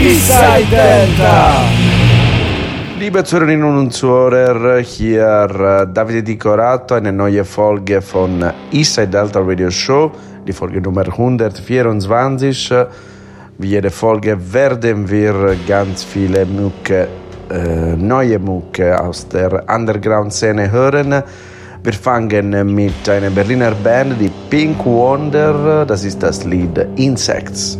Eastside Delta. Liebe Zuhörerinnen und Zuhörer, hier äh, Davide Di Corato, eine neue Folge von Eastside Delta Radio Show, die Folge Nummer 124. Wie jede Folge werden wir ganz viele Mucke, äh, neue Mucke aus der Underground-Szene hören. Wir fangen mit einer Berliner Band, die Pink Wonder, das ist das Lied Insects.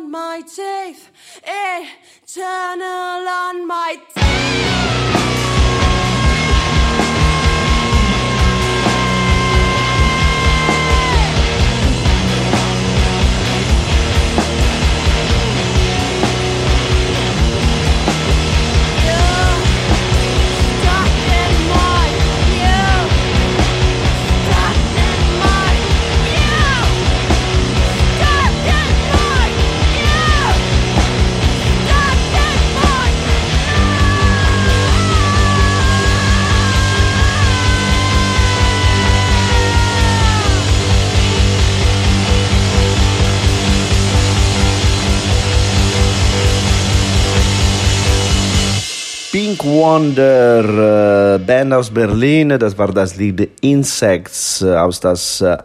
On my teeth, eternal on my teeth. Pink Wonder, äh, Band aus Berlin, das war das Lied Insects äh, aus das äh,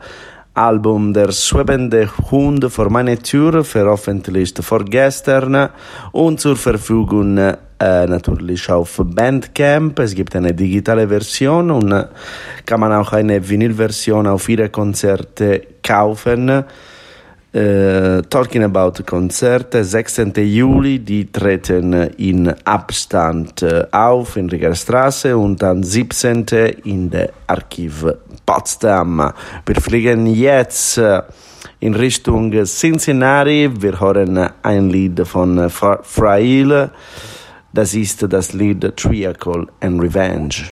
Album Der schwebende Hund vor meine Tür, veröffentlicht vorgestern und zur Verfügung natürlich auf Bandcamp. Es gibt eine digitale Version und kann man auch eine Vinylversion auf ihre Konzerte kaufen. Äh, talking about Konzerte, 16. Juli, die treten in Abstand äh, auf in Riegerstraße und am 17. in der Archiv Potsdam. Wir fliegen jetzt äh, in Richtung Cincinnati. Wir hören ein Lied von Fra- Frail. Das ist das Lied Triacle and Revenge.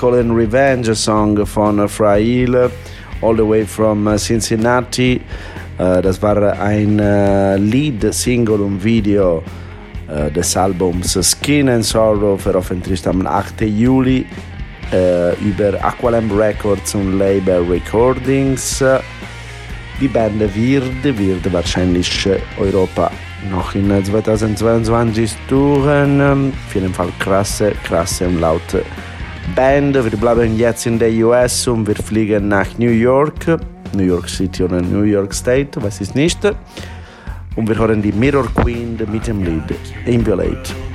And Revenge Song von Frail, all the way from uh, Cincinnati. Uh, das war ein uh, Lead-Single und Video des Albums Skin and Sorrow, veröffentlicht am 8. Juli über Aqualamp Records und Label Recordings. Die Band wird, wird wahrscheinlich Europa noch in 2022 touren. Auf jeden Fall krasse, krasse und laute Band. Wir bleiben jetzt in der US und wir fliegen nach New York. New York City oder New York State, weiß ich nicht. Und wir hören die Mirror Queen mit dem Lied Inviolate.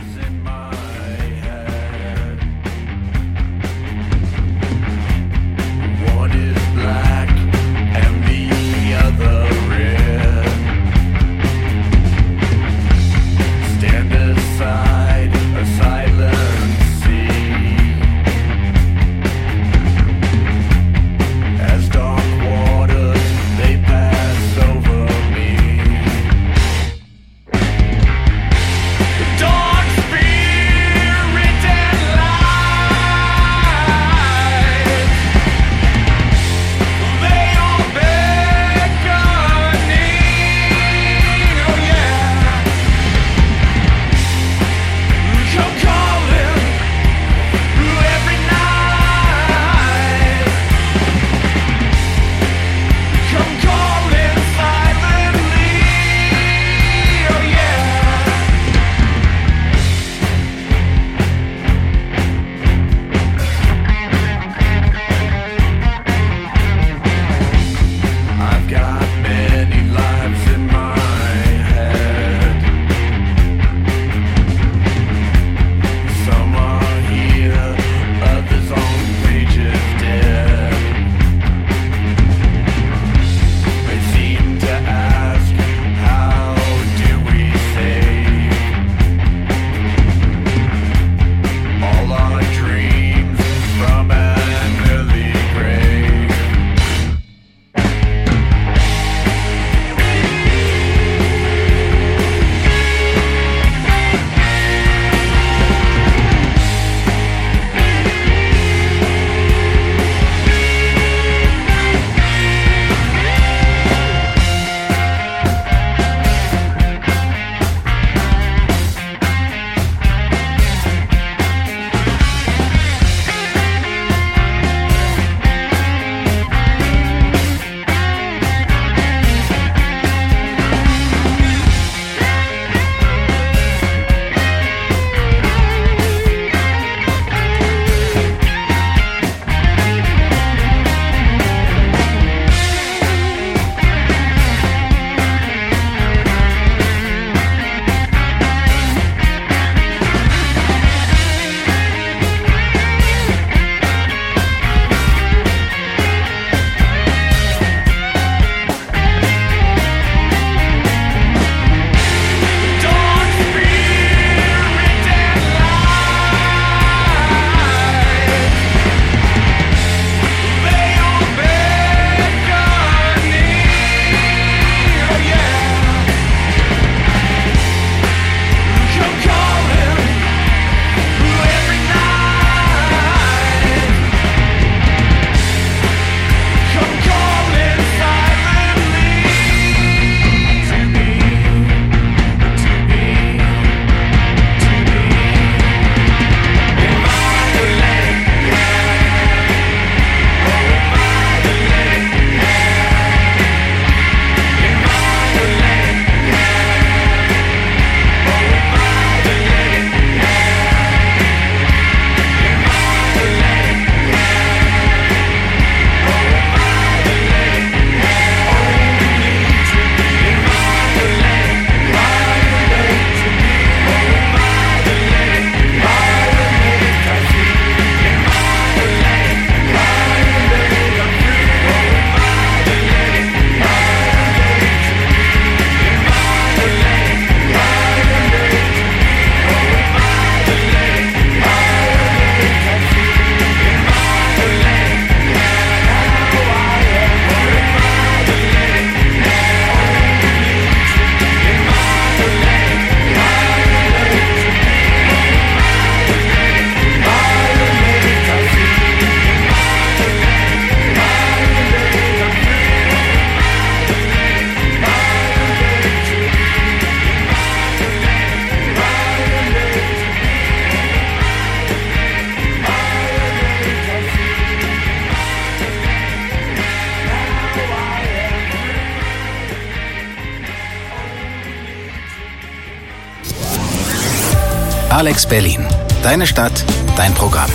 Alex Berlin. Deine Stadt, dein Programm.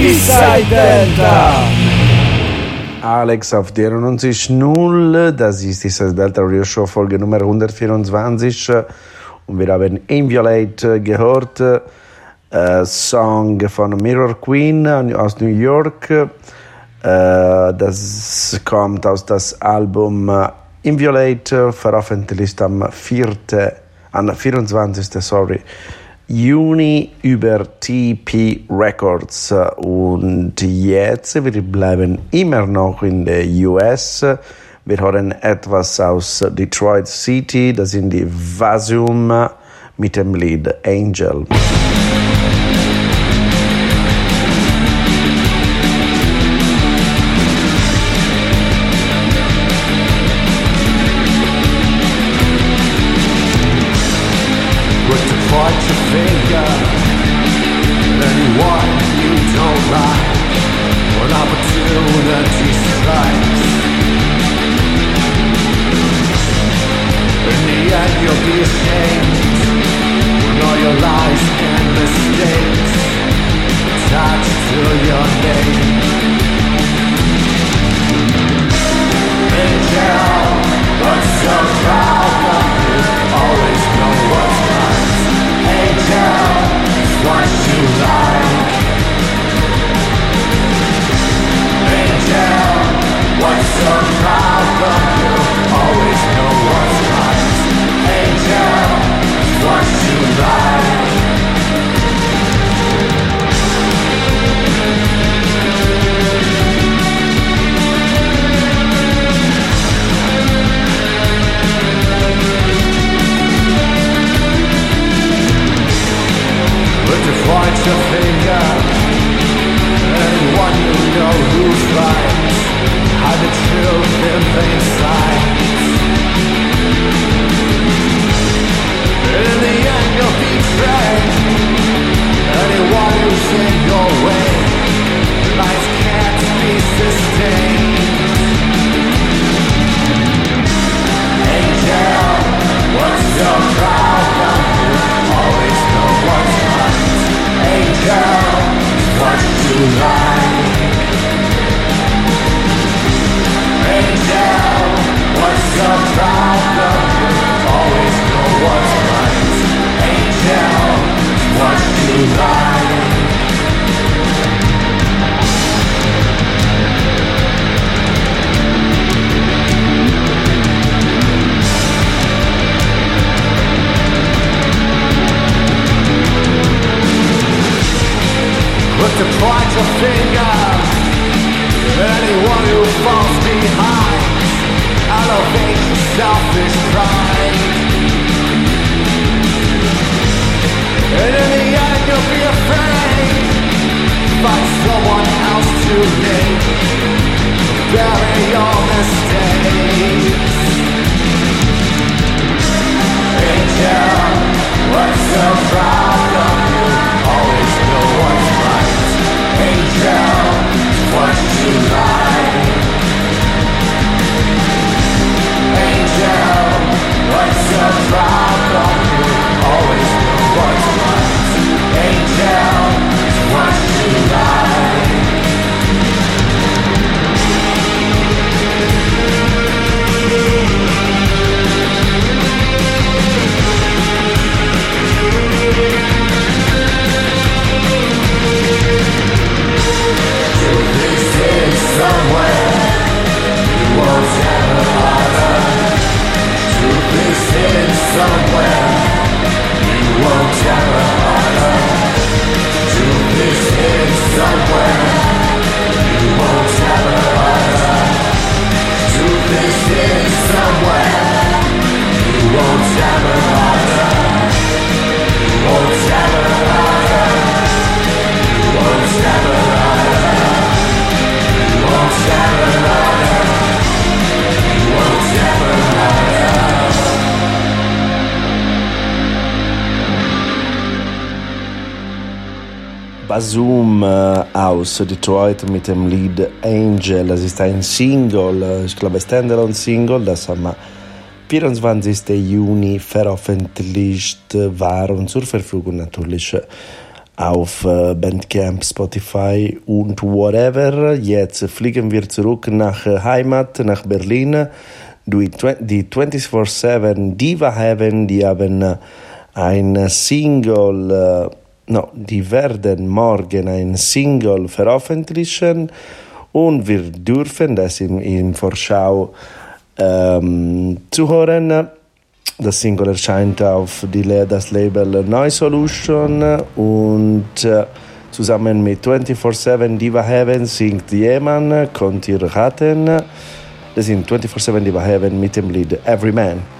Eastside Delta. Alex auf der null. das ist die Delta Radio Show Folge Nummer 124 und wir haben Inviolate äh, gehört, äh, Song von Mirror Queen äh, aus New York. Äh, das kommt aus das Album äh, Inviolate, äh, veröffentlicht am, 4., am 24. Sorry, Juni über TP Records. Und jetzt, wir bleiben immer noch in den US. Wir hören etwas aus Detroit City, das sind die Vasium mit dem Lied Angel. Äh, aus Detroit mit dem Lied Angel. Es ist ein Single, ich glaube Standalone Single, das am 24. Juni veröffentlicht war und zur Verfügung natürlich auf äh, Bandcamp, Spotify und whatever. Jetzt fliegen wir zurück nach äh, Heimat, nach Berlin. Die tw- die 24-7 Diva Heaven, die haben ein Single, no, die werden morgen ein Single veröffentlichen und wir dürfen das in, in Vorschau ähm, zu. Das Single erscheint auf die, das Label Noise Solution und äh, zusammen mit 24-7 Diva Heaven singt jemand, könnt ihr raten. Das sind 24-7 Diva Heaven mit dem Lied Every Man.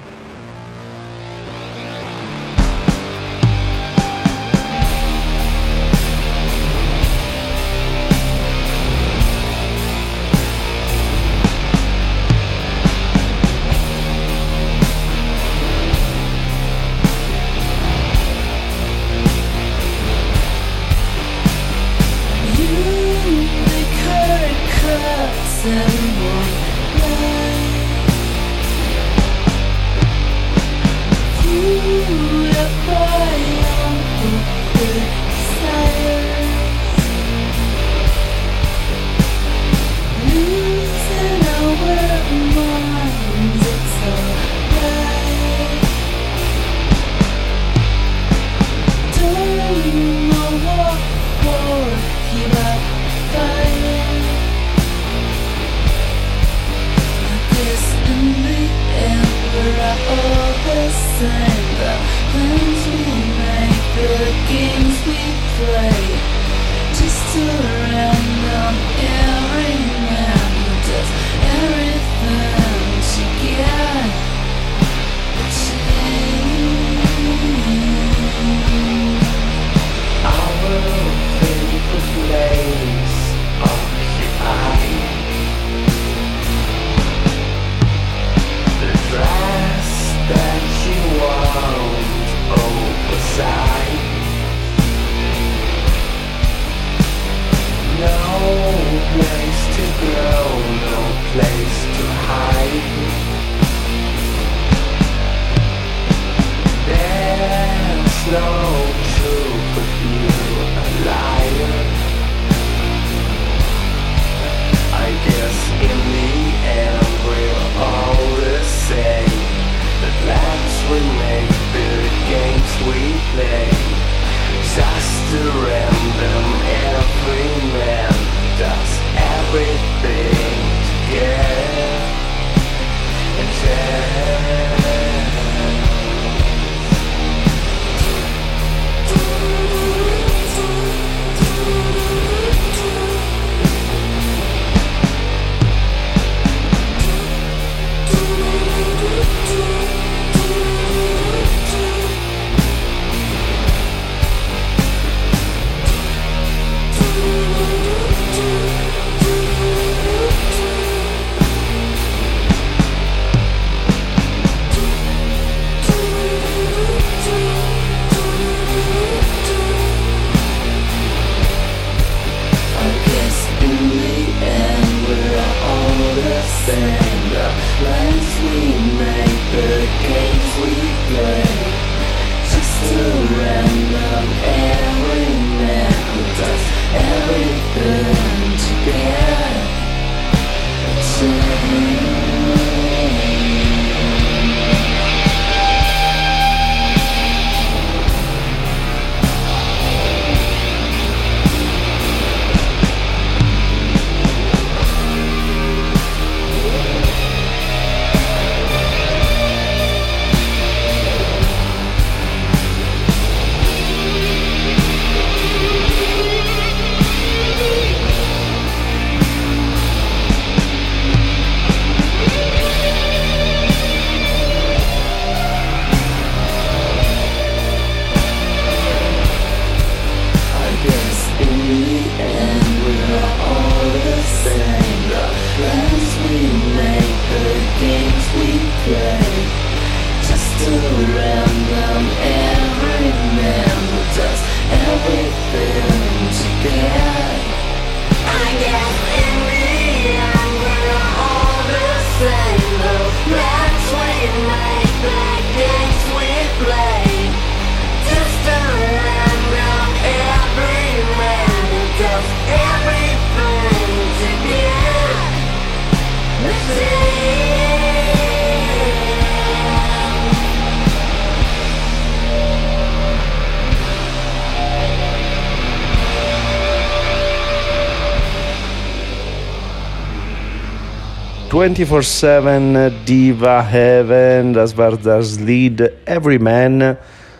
24-7 Diva Heaven, das war das Lied Every Man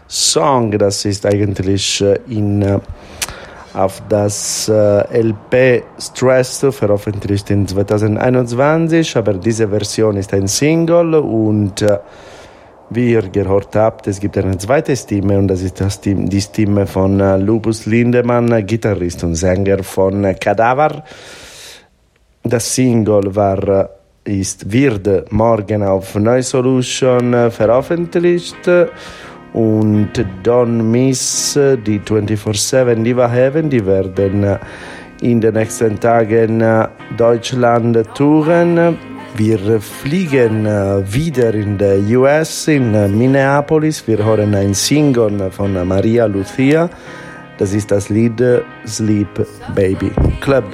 Song, das ist eigentlich äh, in, äh, auf das LP Stress veröffentlicht in 2021, aber diese Version ist ein Single und äh, wie ihr gehört habt, es gibt eine zweite Stimme und das ist das die Stimme von Lupus Lindemann, Gitarrist und Sänger von Cadaver. Das Single war, ist, wird morgen auf Neu Solution äh, veröffentlicht und Don't Miss äh, die 24-7 Diva Heaven, die werden äh, in den nächsten Tagen Deutschland touren. Wir fliegen wieder in der US, in Minneapolis. Wir hören ein Single von Maria Lucia. Das ist das Lied Sleep Baby Club.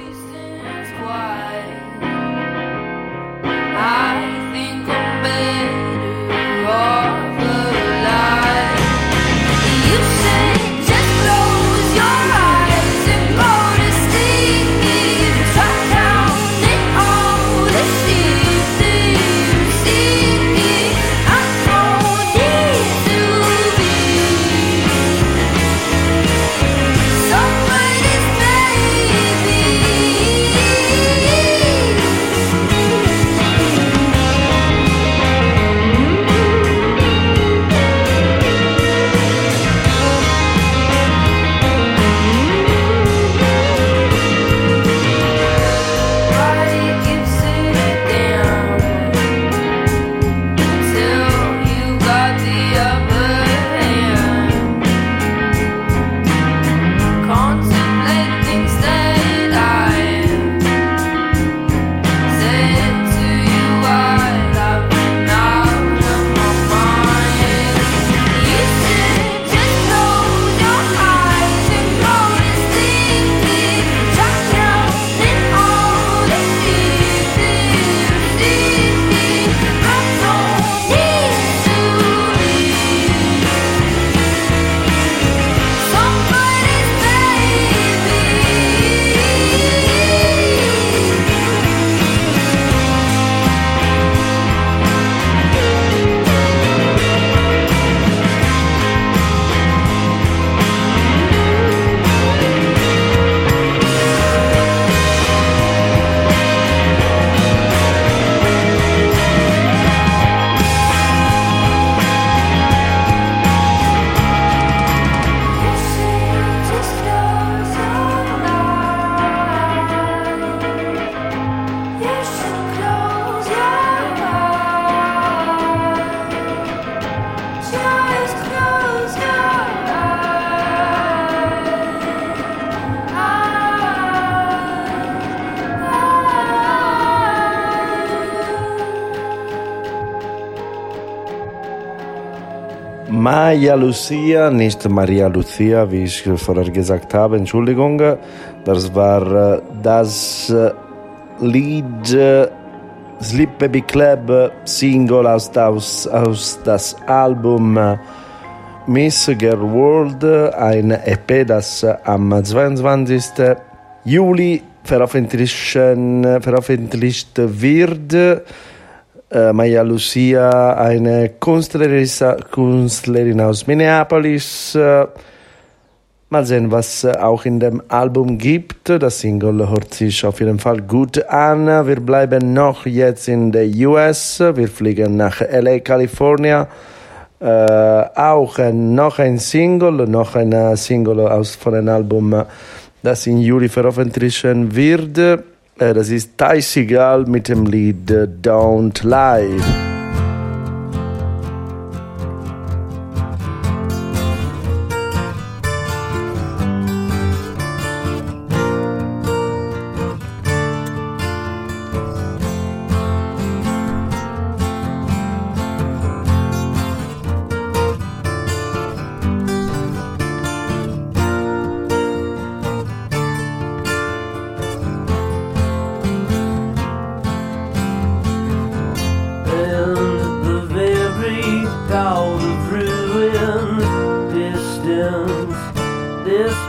Maya Lucia, nicht Maria Lucia, wie ich vorher gesagt habe, Entschuldigung. Das war äh, das äh, Lied äh, Sleep Baby Club Single aus, aus, aus das Album Miss Girl World, ein EP, das am 22. Juli veröffentlichen, äh, veröffentlicht wird. Äh, Maya Lucia, eine Künstlerin, aus Minneapolis. Äh, mal sehen, was äh, auch in dem Album gibt. Das Single hört sich auf jeden Fall gut an. Wir bleiben noch jetzt in der US. Wir fliegen nach LA, Kalifornien. Äh, auch äh, noch ein Single, noch ein äh, Single aus von einem Album, das im Juli veröffentlichen wird. Äh, das ist Ty Seagal mit dem Lied äh, Don't Lie.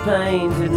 pains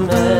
No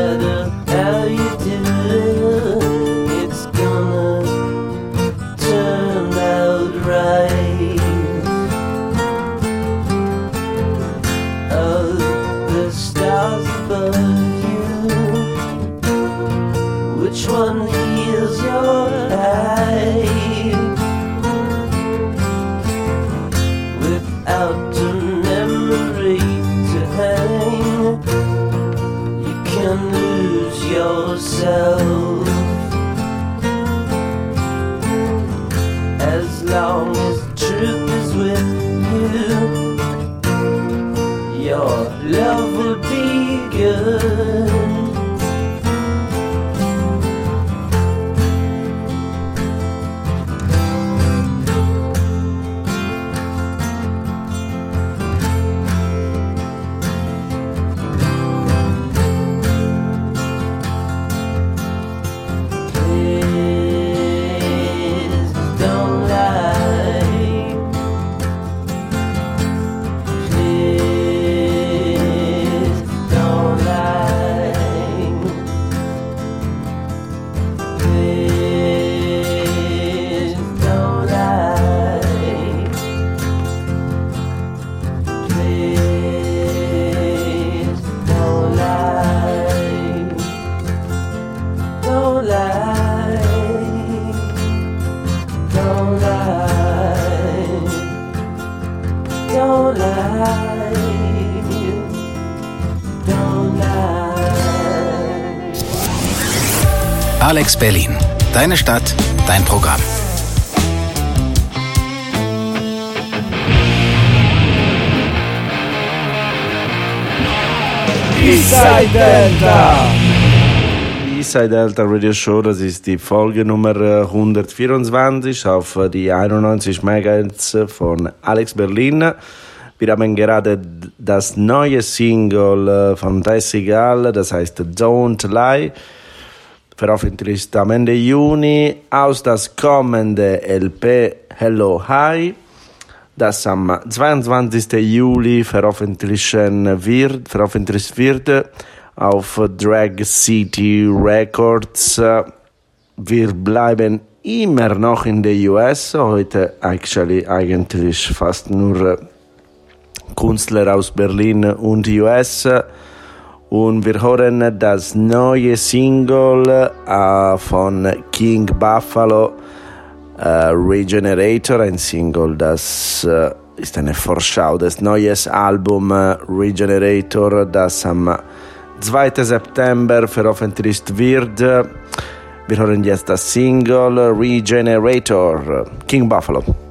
Berlin. Deine Stadt, dein Programm. Eastside Delta. Eastside Delta Radio Show, das ist die Folge Nummer äh, 124 auf äh, die 91 MHz von Alex Berlin. Wir haben gerade das neue Single äh, von Tessigal, das heißt Don't Lie, veröffentlicht am Ende Juni aus das kommende LP Hello Hi, das am 22. Juli veröffentlichen wird, veröffentlicht wird auf Drag City Records. Wir bleiben immer noch in der US, heute actually eigentlich fast nur Künstler aus Berlin und US. Und wir hören das neue Single äh, von King Buffalo, äh, Regenerator, ein Single, das äh, ist eine Vorschau des neuen Albums äh, Regenerator, das am 2. September veröffentlicht wird. Wir hören jetzt das Single Regenerator, King Buffalo.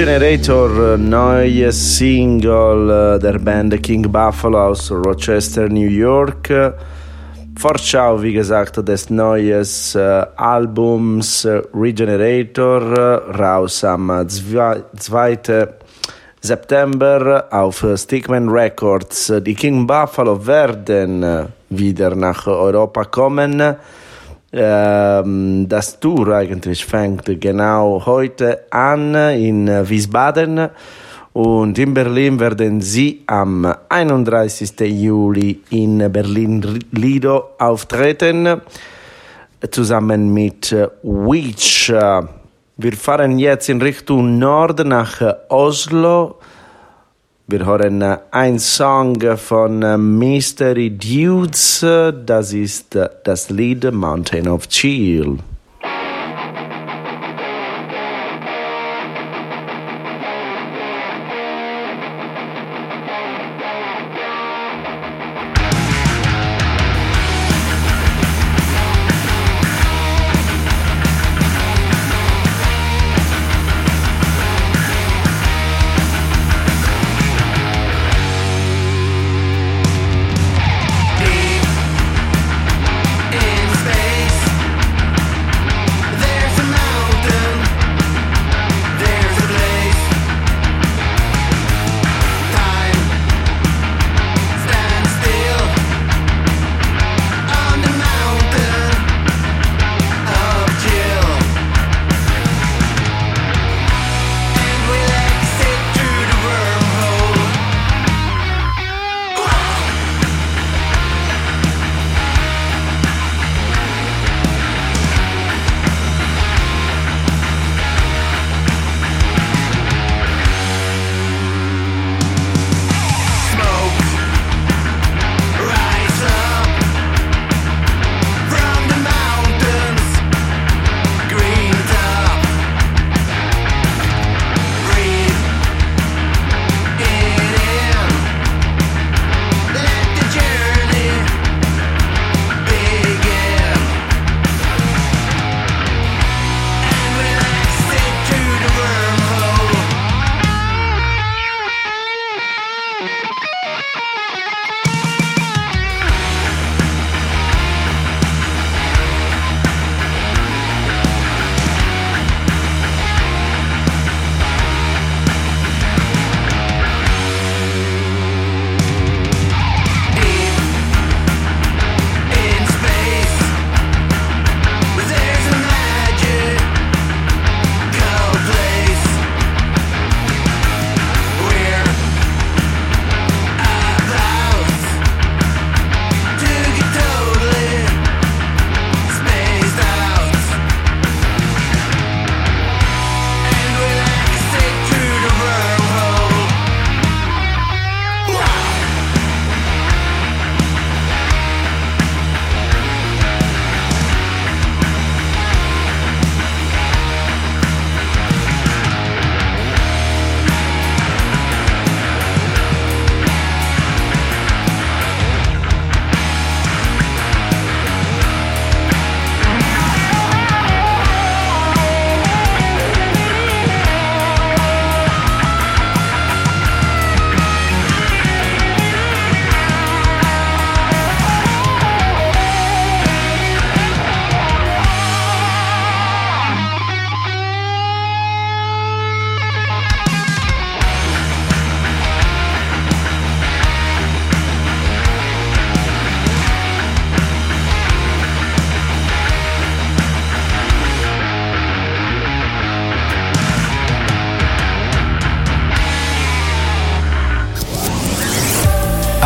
Regenerator, äh, neue Single äh, der Band King Buffalo aus Rochester, New York. Vorschau, wie gesagt, des neues äh, Albums Regenerator, raus am äh, zwei- 2. September auf Stickman Records. Die King Buffalo werden wieder nach Europa kommen. Ähm, das Tour eigentlich fängt genau heute an in Wiesbaden und in Berlin werden sie am 31. Juli in Berlin-Lido auftreten, zusammen mit äh, Witch. Wir fahren jetzt in Richtung Norden nach Oslo. Wir hören äh, einen Song von äh, Mystery Dudes. äh, Das ist das Lied Mountain of Chill.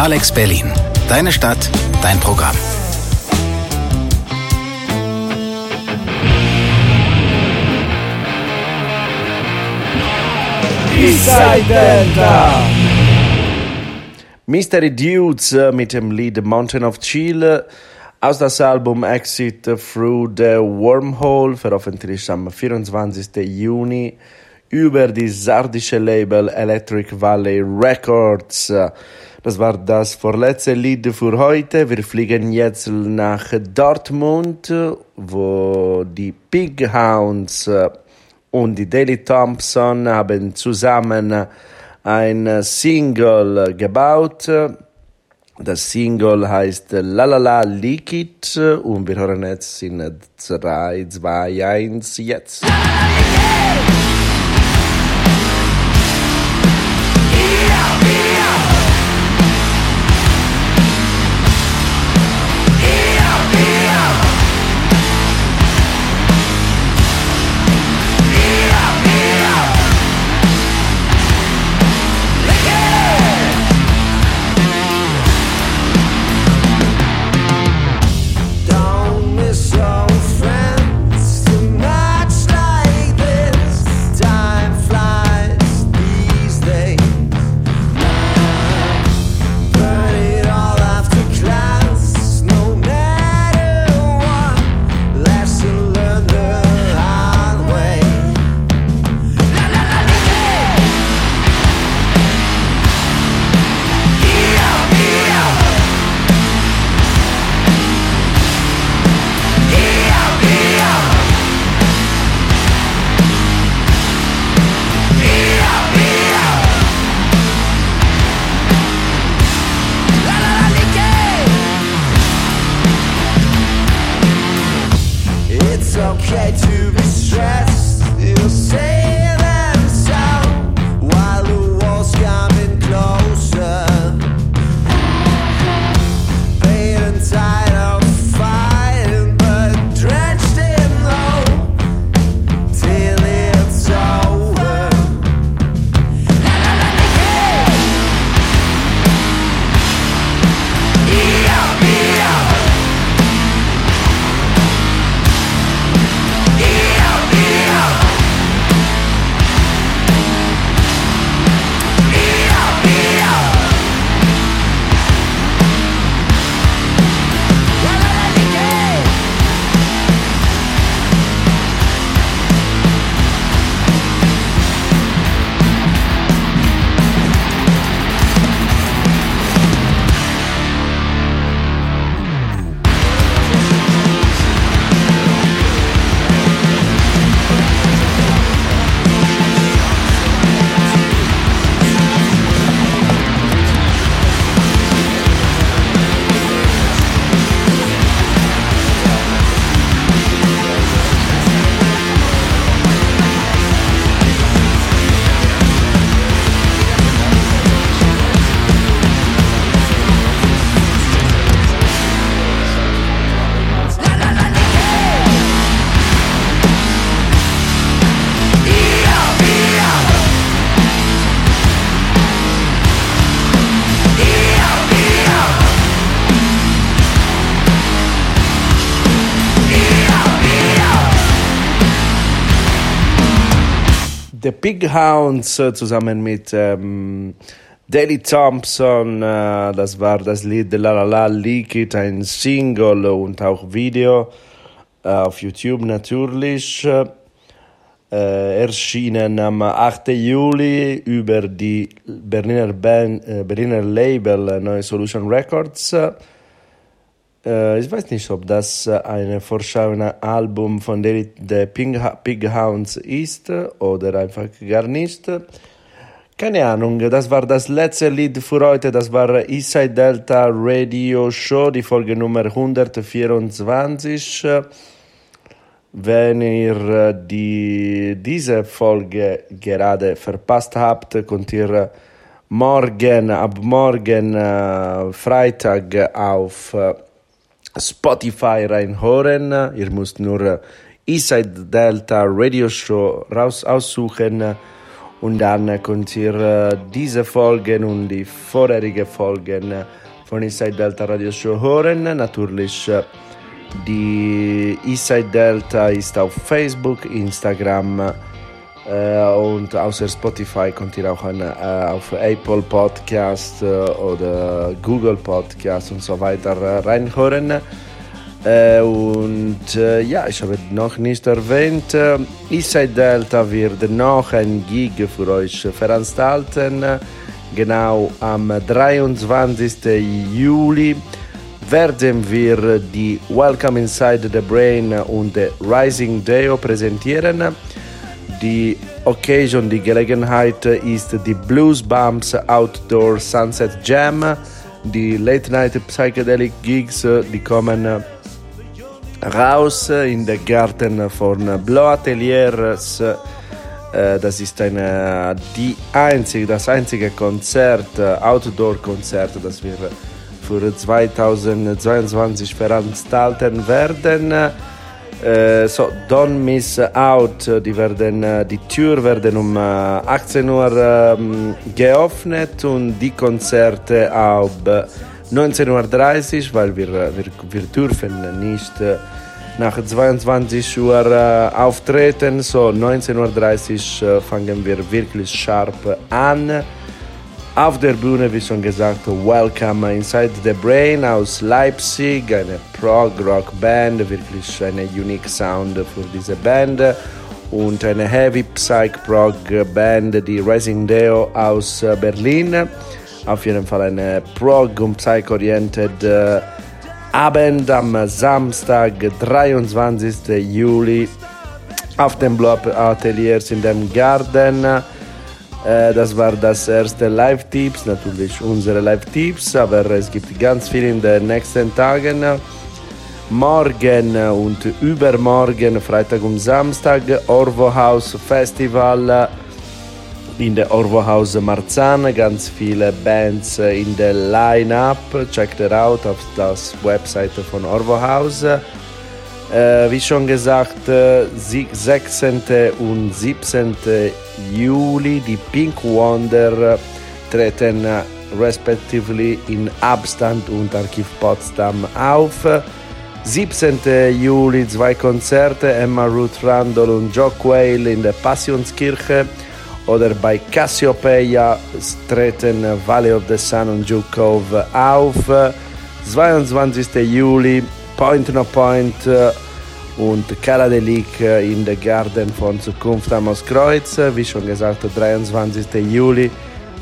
Alex Berlin. Deine Stadt, dein Programm. Eastside Delta. Mystery Dudes äh, mit dem Lied Mountain of Chile aus das Album Exit Through the Wormhole, veröffentlicht am 24. Juni über die sardische Label Electric Valley Records. Das war das vorletzte Lied für heute. Wir fliegen jetzt nach Dortmund, wo die Pig Hounds und die Daily Thompson haben zusammen ein Single gebaut. Das Single heißt La La La Liquid und wir hören jetzt in 3, 2, 1 jetzt. Pig Hounds äh, zusammen mit ähm, Daley Thompson, äh, das war das Lied La La La Liquid, ein Single und auch Video äh, auf YouTube natürlich. Äh, erschienen am 8. Juli über die Berliner, Band, äh, Berliner Label äh, Neue Solution Records. Äh, ich weiß nicht, ob das äh, ein vorschauender Album von der, der Pig, Pig Hounds ist äh, oder einfach gar nicht. Keine Ahnung, das war das letzte Lied für heute. Das war Eastside Delta Radio Show, die Folge Nummer 124. Wenn ihr die, diese Folge gerade verpasst habt, könnt ihr morgen, ab morgen Freitag auf Spotify reinhören. Ihr müsst nur äh, Eastside Delta Radio Show raus aussuchen und dann könnt ihr äh, diese Folgen und die vorherigen Folgen äh, von Eastside Delta Radio Show hören. Natürlich die Eastside Delta ist auf Facebook, Instagram und außer Spotify könnt ihr auch an, äh, auf Apple Podcast äh, oder Google Podcast und so weiter reinhören. Und ja, ich habe noch nicht erwähnt, äh, Eastside Delta wird noch ein Gig für euch veranstalten. Genau am 23. Juli werden wir die Welcome Inside the Brain und the Rising Deo präsentieren. Die Occasion, die Gelegenheit ist die Blues Bumps Outdoor Sunset Jam. Die Late Night Psychedelic Gigs, die kommen raus in den Garten von Blow Ateliers. Äh, Das ist eine, die einzige, das einzige Konzert, äh, Outdoor-Konzert, das wir für 2022 veranstalten werden. Äh, so, don't miss out. Die, werden, äh, die Tür werden um äh, 18 Uhr ähm, geöffnet und die Konzerte ab 19.30 Uhr, weil wir, wir, wir dürfen nicht nach 22 Uhr auftreten. So 19.30 Uhr fangen wir wirklich scharf an. Auf der Bühne, wie schon gesagt, Welcome Inside the Brain aus Leipzig, eine Prog-Rock-Band, wirklich eine unique Sound für diese Band. Und eine Heavy Psych-Prog-Band, die Rising Deo aus Berlin. Auf jeden Fall eine Prog- und Psych-oriented äh, Abend am Samstag, 23. Juli, auf dem Blob Ateliers in dem Garten. Äh, Das war das erste Live-Tipps, natürlich unsere Live-Tipps, aber es gibt ganz viel in den nächsten Tagen. Morgen und übermorgen, Freitag und Samstag, Orvo House Festival in der Orvo House Marzahn. Ganz viele Bands in der Line-Up. Checkt it out auf das Website von Orvo House. Äh, wie schon gesagt, äh, sie- 16. und 17. Juli die Pink Wonder äh, treten äh, respektive in Abstand und Archiv Potsdam auf. 17. Juli zwei Konzerte, Emma Ruth Randall und Joe Quayle in der Passionskirche oder bei Cassiopeia treten Valley of the Sun und Cove auf. 22. Juli Point No Point äh, und Kaladelic äh, in der Garden von Zukunft am Ostkreuz. Äh, Wie schon gesagt, 23. Juli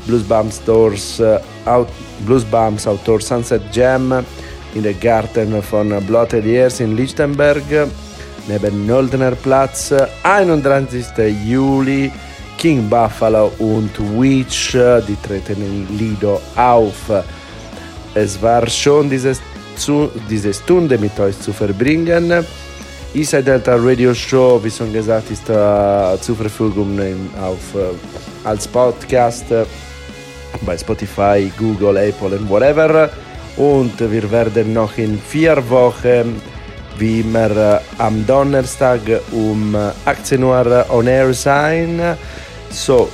Blues Bumps Doors, äh, Bumps Outdoor Sunset Jam in der Garten von Blotteliers in Lichtenberg neben Nöldner Platz. 31. Juli King Buffalo und Witch, äh, die treten in Lido auf. Es war schon diese, diese Stunde mit euch zu verbringen. Inside Delta Radio Show, wie schon gesagt, ist äh, zur Verfügung auf, äh, als Podcast äh, bei Spotify, Google, Apple und whatever. Und wir werden noch in vier Wochen, wie immer äh, am Donnerstag um äh, 18 Uhr on air sein. So,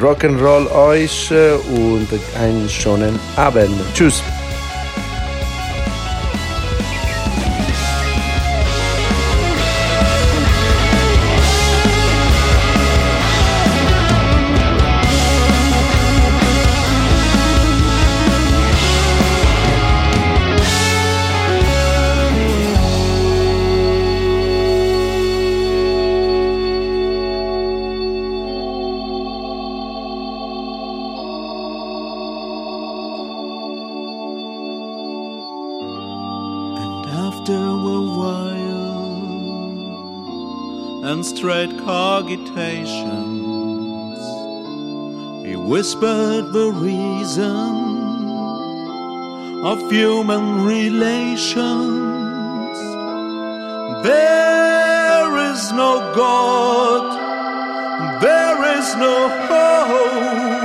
Rock'n'Roll euch und einen schönen Abend. Tschüss. Whispered the reason of human relations. There is no God, there is no hope.